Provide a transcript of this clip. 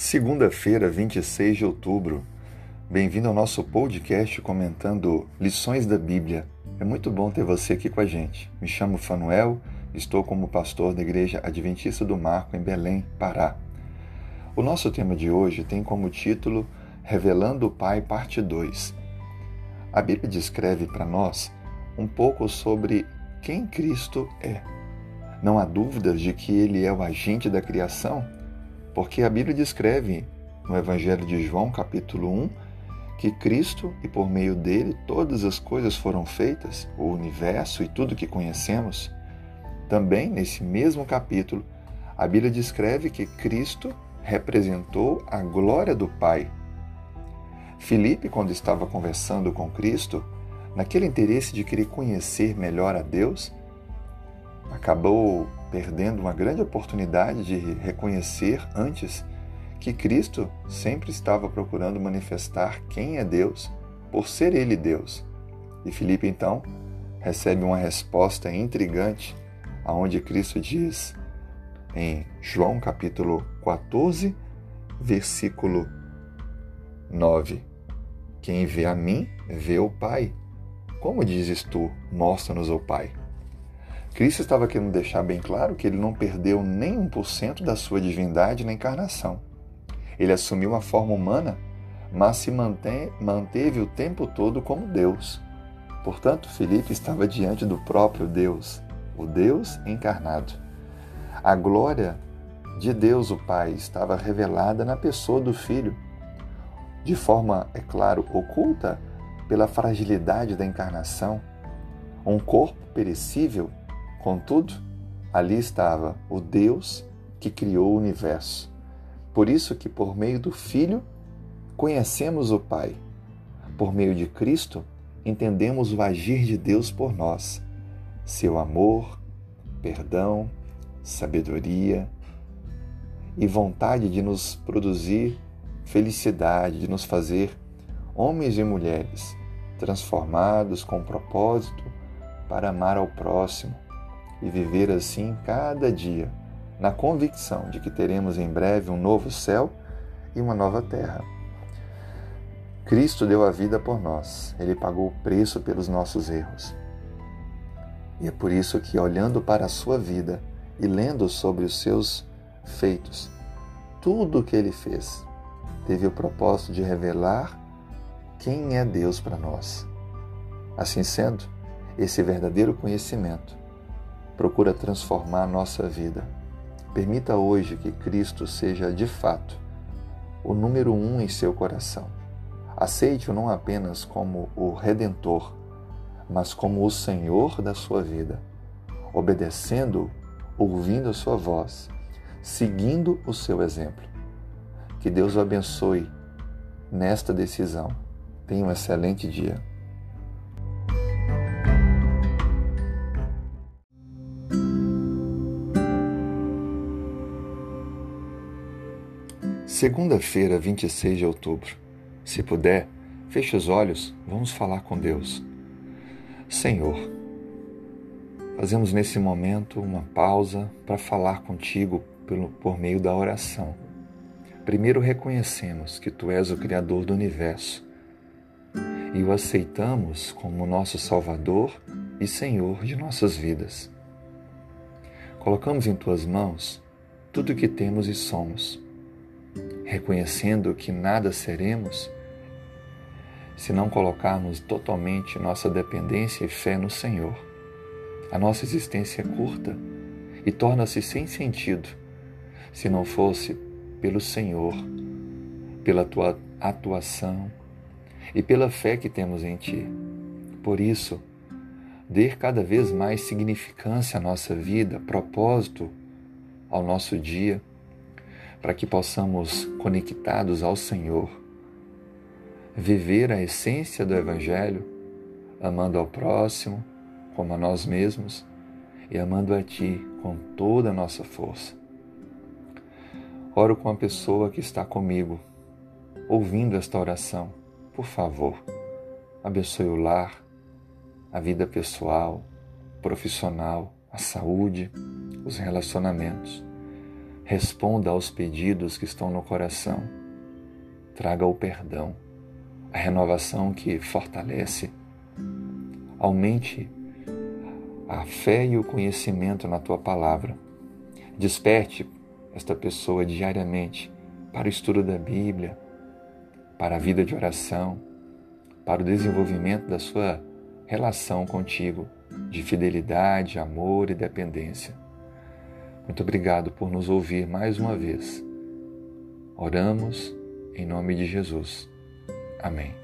Segunda-feira, 26 de outubro. Bem-vindo ao nosso podcast comentando lições da Bíblia. É muito bom ter você aqui com a gente. Me chamo Fanuel, estou como pastor da Igreja Adventista do Marco em Belém, Pará. O nosso tema de hoje tem como título Revelando o Pai, parte 2. A Bíblia descreve para nós um pouco sobre quem Cristo é. Não há dúvidas de que ele é o agente da criação porque a Bíblia descreve no Evangelho de João, capítulo 1, que Cristo e por meio dele todas as coisas foram feitas, o universo e tudo que conhecemos. Também nesse mesmo capítulo, a Bíblia descreve que Cristo representou a glória do Pai. Filipe, quando estava conversando com Cristo, naquele interesse de querer conhecer melhor a Deus, acabou perdendo uma grande oportunidade de reconhecer antes que Cristo sempre estava procurando manifestar quem é Deus por ser Ele Deus. E Filipe então recebe uma resposta intrigante, aonde Cristo diz em João capítulo 14, versículo 9: Quem vê a mim, vê o Pai. Como dizes tu, mostra-nos o Pai? Cristo estava querendo deixar bem claro que ele não perdeu nem um por cento da sua divindade na encarnação. Ele assumiu uma forma humana, mas se manteve o tempo todo como Deus. Portanto, Felipe estava diante do próprio Deus, o Deus encarnado. A glória de Deus, o Pai, estava revelada na pessoa do Filho, de forma, é claro, oculta pela fragilidade da encarnação. Um corpo perecível Contudo, ali estava o Deus que criou o universo. Por isso que por meio do Filho conhecemos o Pai. Por meio de Cristo entendemos o agir de Deus por nós, seu amor, perdão, sabedoria e vontade de nos produzir felicidade, de nos fazer homens e mulheres transformados com propósito para amar ao próximo e viver assim cada dia, na convicção de que teremos em breve um novo céu e uma nova terra. Cristo deu a vida por nós, ele pagou o preço pelos nossos erros. E é por isso que, olhando para a sua vida e lendo sobre os seus feitos, tudo o que ele fez teve o propósito de revelar quem é Deus para nós. Assim sendo, esse verdadeiro conhecimento procura transformar a nossa vida. Permita hoje que Cristo seja de fato o número um em seu coração. Aceite-o não apenas como o Redentor, mas como o Senhor da sua vida, obedecendo, ouvindo a sua voz, seguindo o seu exemplo. Que Deus o abençoe nesta decisão. Tenha um excelente dia. Segunda-feira, 26 de outubro. Se puder, feche os olhos, vamos falar com Deus. Senhor, fazemos nesse momento uma pausa para falar contigo pelo, por meio da oração. Primeiro reconhecemos que Tu és o Criador do universo e o aceitamos como nosso Salvador e Senhor de nossas vidas. Colocamos em Tuas mãos tudo o que temos e somos reconhecendo que nada seremos se não colocarmos totalmente nossa dependência e fé no Senhor. A nossa existência é curta e torna-se sem sentido se não fosse pelo Senhor, pela tua atuação e pela fé que temos em Ti. Por isso, dê cada vez mais significância à nossa vida, propósito ao nosso dia para que possamos, conectados ao Senhor, viver a essência do Evangelho, amando ao próximo como a nós mesmos e amando a Ti com toda a nossa força. Oro com a pessoa que está comigo, ouvindo esta oração. Por favor, abençoe o lar, a vida pessoal, profissional, a saúde, os relacionamentos Responda aos pedidos que estão no coração. Traga o perdão, a renovação que fortalece. Aumente a fé e o conhecimento na tua palavra. Desperte esta pessoa diariamente para o estudo da Bíblia, para a vida de oração, para o desenvolvimento da sua relação contigo, de fidelidade, amor e dependência. Muito obrigado por nos ouvir mais uma vez. Oramos em nome de Jesus. Amém.